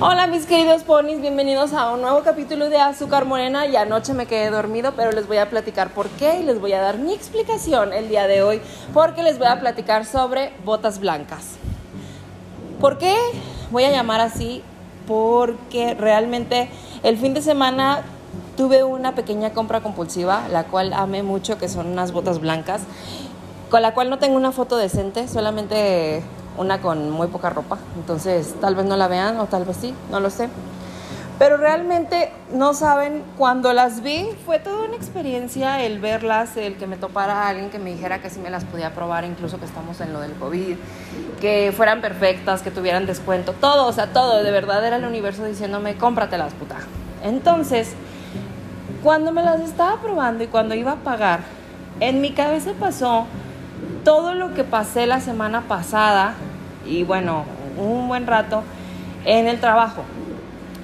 Hola mis queridos ponis, bienvenidos a un nuevo capítulo de Azúcar Morena y anoche me quedé dormido, pero les voy a platicar por qué y les voy a dar mi explicación el día de hoy porque les voy a platicar sobre botas blancas. ¿Por qué voy a llamar así? Porque realmente el fin de semana tuve una pequeña compra compulsiva, la cual amé mucho, que son unas botas blancas, con la cual no tengo una foto decente, solamente una con muy poca ropa, entonces tal vez no la vean o tal vez sí, no lo sé. Pero realmente no saben, cuando las vi fue toda una experiencia el verlas, el que me topara alguien que me dijera que sí me las podía probar, incluso que estamos en lo del COVID, que fueran perfectas, que tuvieran descuento, todo, o sea, todo, de verdad era el universo diciéndome, cómpratelas, puta. Entonces, cuando me las estaba probando y cuando iba a pagar, en mi cabeza pasó todo lo que pasé la semana pasada y bueno, un buen rato en el trabajo.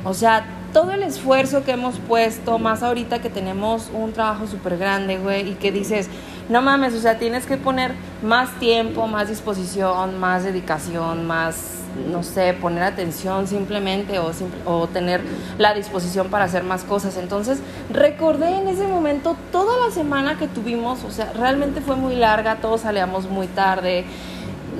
O sea, todo el esfuerzo que hemos puesto, más ahorita que tenemos un trabajo súper grande, güey, y que dices, no mames, o sea, tienes que poner más tiempo, más disposición, más dedicación, más, no sé, poner atención simplemente o, o tener la disposición para hacer más cosas. Entonces, recordé en ese momento toda la semana que tuvimos, o sea, realmente fue muy larga, todos salíamos muy tarde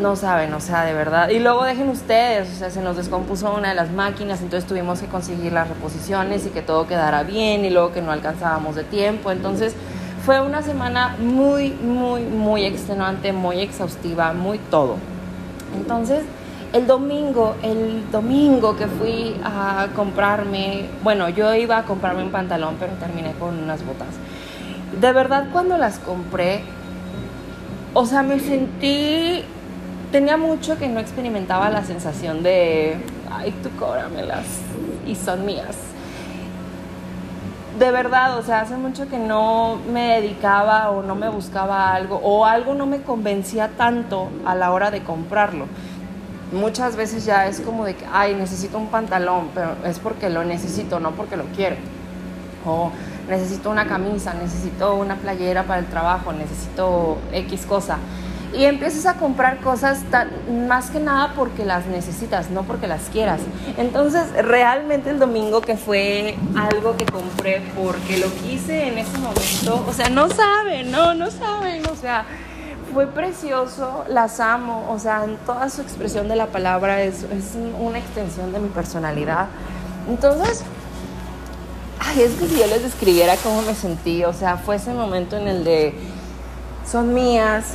no saben, o sea, de verdad. Y luego dejen ustedes, o sea, se nos descompuso una de las máquinas, entonces tuvimos que conseguir las reposiciones y que todo quedara bien y luego que no alcanzábamos de tiempo. Entonces fue una semana muy, muy, muy extenuante, muy exhaustiva, muy todo. Entonces, el domingo, el domingo que fui a comprarme, bueno, yo iba a comprarme un pantalón, pero terminé con unas botas. De verdad, cuando las compré, o sea, me sentí tenía mucho que no experimentaba la sensación de, ay, tú cóbramelas y son mías. De verdad, o sea, hace mucho que no me dedicaba o no me buscaba algo o algo no me convencía tanto a la hora de comprarlo. Muchas veces ya es como de que, ay, necesito un pantalón, pero es porque lo necesito, no porque lo quiero. O necesito una camisa, necesito una playera para el trabajo, necesito X cosa y empiezas a comprar cosas más que nada porque las necesitas, no porque las quieras. Entonces, realmente el domingo que fue algo que compré porque lo quise en ese momento, o sea, no saben, no, no saben, o sea, fue precioso, las amo, o sea, en toda su expresión de la palabra es, es una extensión de mi personalidad. Entonces, ay, es que si yo les describiera cómo me sentí, o sea, fue ese momento en el de son mías,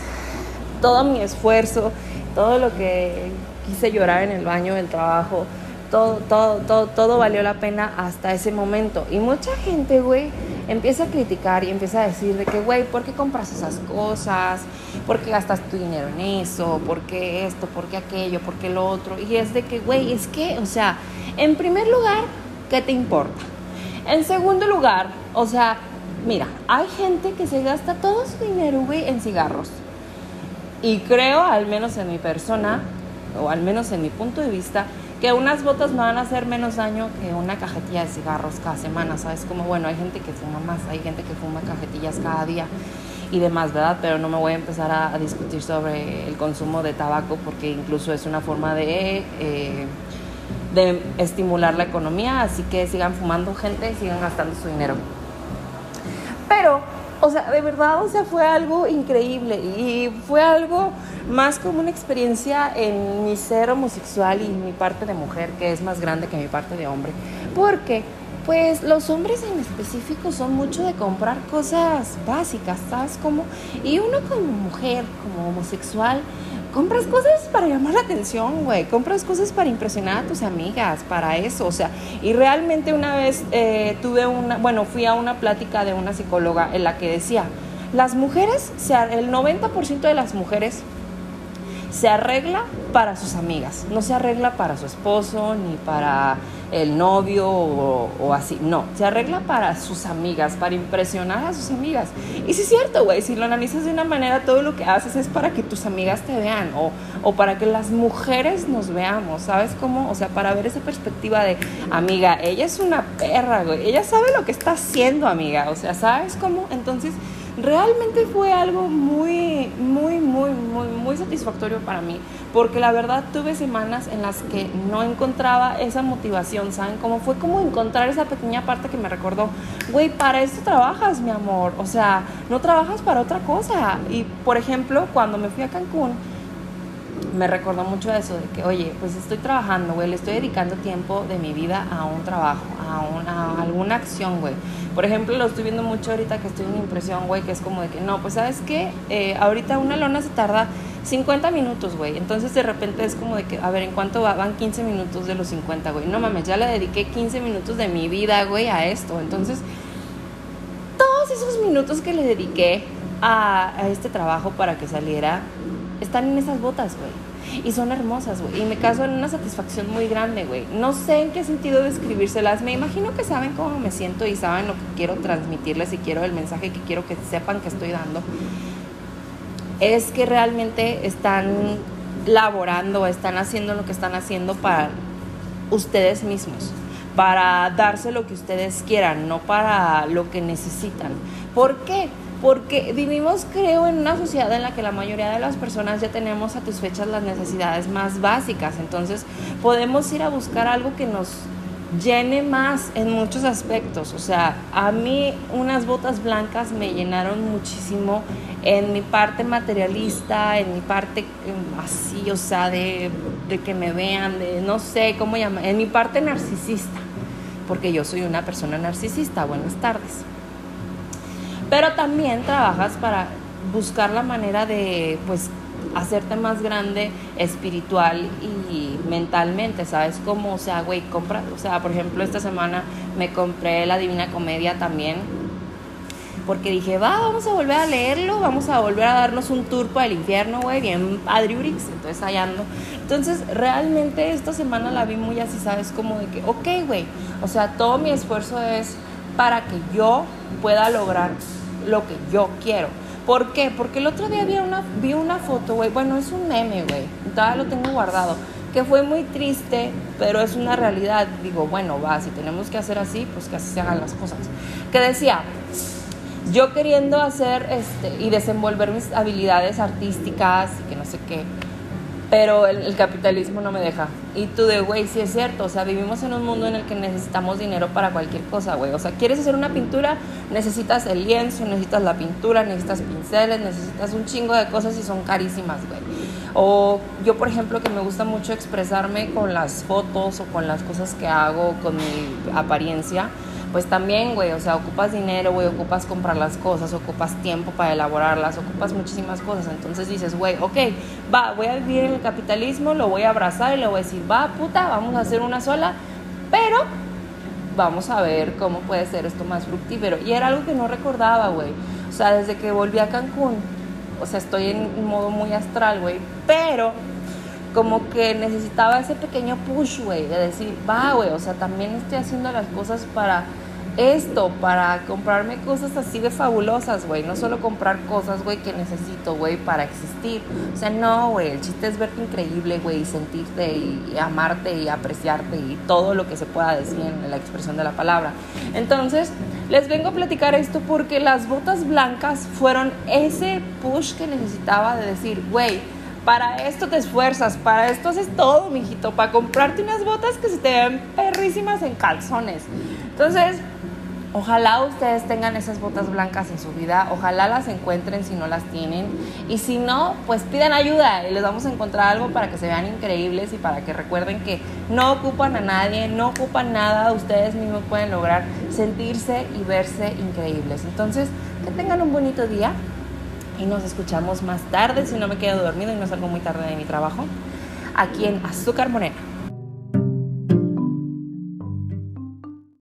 todo mi esfuerzo, todo lo que quise llorar en el baño del trabajo, todo, todo, todo, todo valió la pena hasta ese momento. Y mucha gente, güey, empieza a criticar y empieza a decir de que, güey, ¿por qué compras esas cosas? ¿Por qué gastas tu dinero en eso? ¿Por qué esto? ¿Por qué aquello? ¿Por qué lo otro? Y es de que, güey, es que, o sea, en primer lugar, ¿qué te importa? En segundo lugar, o sea, mira, hay gente que se gasta todo su dinero, güey, en cigarros. Y creo, al menos en mi persona, o al menos en mi punto de vista, que unas botas me van a hacer menos daño que una cajetilla de cigarros cada semana, ¿sabes? Como, bueno, hay gente que fuma más, hay gente que fuma cajetillas cada día y demás, ¿verdad? Pero no me voy a empezar a, discutir sobre el consumo de tabaco porque incluso es una forma de, eh, de estimular la economía, así que sigan fumando gente sigan gastando su dinero. Pero o sea, de verdad, o sea, fue algo increíble y fue algo más como una experiencia en mi ser homosexual y mi parte de mujer, que es más grande que mi parte de hombre. Porque, pues, los hombres en específico son mucho de comprar cosas básicas, ¿sabes? Como, y uno como mujer, como homosexual, compras cosas para llamar la atención, güey. Compras cosas para impresionar a tus amigas, para eso. O sea, y realmente una vez eh, tuve una, bueno, fui a una plática de una psicóloga en la que decía, las mujeres, el 90% de las mujeres se arregla para sus amigas, no se arregla para su esposo ni para el novio o, así, no, se arregla para sus amigas, para impresionar a sus amigas. Y sí es cierto, güey, si lo analizas de una manera, todo lo que haces es para que tus amigas te vean o, o para que las mujeres nos veamos, ¿sabes cómo? O sea, para ver esa perspectiva de, amiga, ella es una perra, güey, ella sabe lo que está haciendo, amiga, o sea, ¿sabes cómo? Entonces realmente fue algo muy, muy, muy, muy, muy satisfactorio para mí, porque la verdad tuve semanas en las que no encontraba esa motivación, ¿saben? Como fue como encontrar esa pequeña parte que me recordó, güey, para esto trabajas, mi amor, o sea, no trabajas para otra cosa. Y, por ejemplo, cuando me fui a Cancún, me recordó mucho eso, de que, oye, pues estoy trabajando, güey, le estoy dedicando tiempo de mi vida a un trabajo, a, una, alguna acción, güey. Por ejemplo, lo estoy viendo mucho ahorita que estoy en impresión, güey, que es como de que, no, pues sabes qué, eh, ahorita una lona se tarda 50 minutos, güey. Entonces de repente es como de que, a ver, ¿en cuánto va? van 15 minutos de los 50, güey? No mames, ya le dediqué 15 minutos de mi vida, güey, a esto. Entonces, todos esos minutos que le dediqué a, a este trabajo para que saliera, están en esas botas, güey. Y son hermosas, güey. Y me caso en una satisfacción muy grande, güey. No sé en qué sentido describírselas. Me imagino que saben cómo me siento y saben lo que quiero transmitirles y quiero el mensaje que quiero que sepan que estoy dando. Es que realmente están laborando, están haciendo lo que están haciendo para ustedes mismos, para darse lo que ustedes quieran, no para lo que necesitan. ¿Por qué? Porque vivimos, creo, en una sociedad en la que la mayoría de las personas ya tenemos satisfechas las necesidades más básicas, entonces podemos ir a buscar algo que nos llene más en muchos aspectos, o sea, a mí unas botas blancas me llenaron muchísimo en mi parte materialista, en mi parte em, así, o sea, de, de que me vean, de no sé cómo llamar, en mi parte narcisista, porque yo soy una persona narcisista, buenas tardes pero también trabajas para buscar la manera de, pues, hacerte más grande espiritual y mentalmente, ¿sabes? Como, o sea, güey, compra, o sea, por ejemplo, esta semana me compré la Divina Comedia también, porque dije, va, vamos a volver a leerlo, vamos a volver a darnos un tour por el infierno, güey, bien Urix, entonces allá ando. Entonces, realmente esta semana la vi muy así, ¿sabes? Como de que, ok, güey, o sea, todo mi esfuerzo es para que yo pueda lograr lo que yo quiero. ¿Por qué? Porque el otro día vi una, vi una foto, güey. Bueno, es un meme, güey. Todavía lo tengo guardado. Que fue muy triste, pero es una realidad. Digo, bueno, va, si tenemos que hacer así, pues que así se hagan las cosas. Que decía, yo queriendo hacer este, y desenvolver mis habilidades artísticas y que no sé qué pero el, capitalismo no me deja. Y tú de, güey, sí es cierto, o sea, vivimos en un mundo en el que necesitamos dinero para cualquier cosa, güey. O sea, quieres hacer una pintura, necesitas el lienzo, necesitas la pintura, necesitas pinceles, necesitas un chingo de cosas y son carísimas, güey. O yo, por ejemplo, que me gusta mucho expresarme con las fotos o con las cosas que hago, con mi apariencia pues también, güey, o sea, ocupas dinero, güey, ocupas comprar las cosas, ocupas tiempo para elaborarlas, ocupas muchísimas cosas. Entonces dices, güey, ok, va, voy a vivir en el capitalismo, lo voy a abrazar y le voy a decir, va, puta, vamos a hacer una sola, pero vamos a ver cómo puede ser esto más fructífero. Y era algo que no recordaba, güey. O sea, desde que volví a Cancún, o sea, estoy en modo muy astral, güey, pero como que necesitaba ese pequeño push, güey, de decir, va, güey, o sea, también estoy haciendo las cosas para esto, para comprarme cosas así de fabulosas, güey, no solo comprar cosas, güey, que necesito, güey, para existir. O sea, no, güey, el chiste es verte increíble, güey, y sentirte y, amarte y apreciarte y todo lo que se pueda decir en la expresión de la palabra. Entonces, les vengo a platicar esto porque las botas blancas fueron ese push que necesitaba de decir, güey, para esto te esfuerzas, para esto haces todo, mijito, para comprarte unas botas que se te ven perrísimas en calzones. Entonces, ojalá ustedes tengan esas botas blancas en su vida, ojalá las encuentren si no las tienen. Y si no, pues pidan ayuda y les vamos a encontrar algo para que se vean increíbles y para que recuerden que no ocupan a nadie, no ocupan nada, ustedes mismos pueden lograr sentirse y verse increíbles. Entonces, que tengan un bonito día y nos escuchamos más tarde si no me quedo dormido y no salgo muy tarde de mi trabajo aquí en Azúcar Morena.